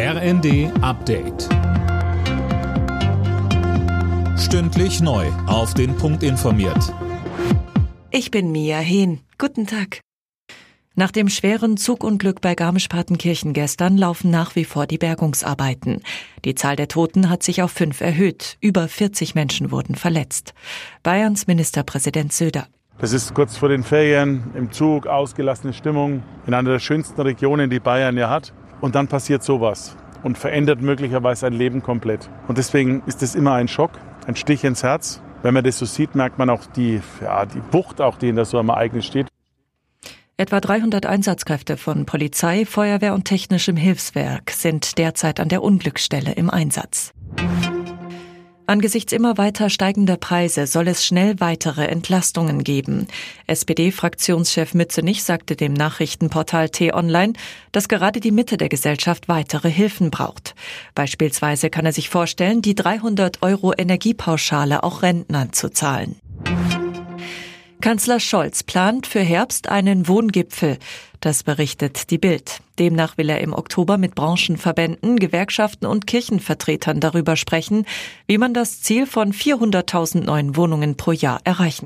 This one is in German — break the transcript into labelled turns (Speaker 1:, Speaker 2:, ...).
Speaker 1: RND Update. Stündlich neu. Auf den Punkt informiert.
Speaker 2: Ich bin Mia Hehn. Guten Tag. Nach dem schweren Zugunglück bei Garmisch-Partenkirchen gestern laufen nach wie vor die Bergungsarbeiten. Die Zahl der Toten hat sich auf fünf erhöht. Über 40 Menschen wurden verletzt. Bayerns Ministerpräsident Söder.
Speaker 3: Das ist kurz vor den Ferien im Zug, ausgelassene Stimmung in einer der schönsten Regionen, die Bayern ja hat. Und dann passiert sowas und verändert möglicherweise ein Leben komplett. Und deswegen ist es immer ein Schock, ein Stich ins Herz. Wenn man das so sieht, merkt man auch die, ja, die Wucht, auch die in der so am Ereignis steht.
Speaker 2: Etwa 300 Einsatzkräfte von Polizei, Feuerwehr und technischem Hilfswerk sind derzeit an der Unglücksstelle im Einsatz. Angesichts immer weiter steigender Preise soll es schnell weitere Entlastungen geben. SPD-Fraktionschef Mützenich sagte dem Nachrichtenportal T-Online, dass gerade die Mitte der Gesellschaft weitere Hilfen braucht. Beispielsweise kann er sich vorstellen, die 300 Euro Energiepauschale auch Rentnern zu zahlen. Kanzler Scholz plant für Herbst einen Wohngipfel. Das berichtet die Bild. Demnach will er im Oktober mit Branchenverbänden, Gewerkschaften und Kirchenvertretern darüber sprechen, wie man das Ziel von 400.000 neuen Wohnungen pro Jahr erreichen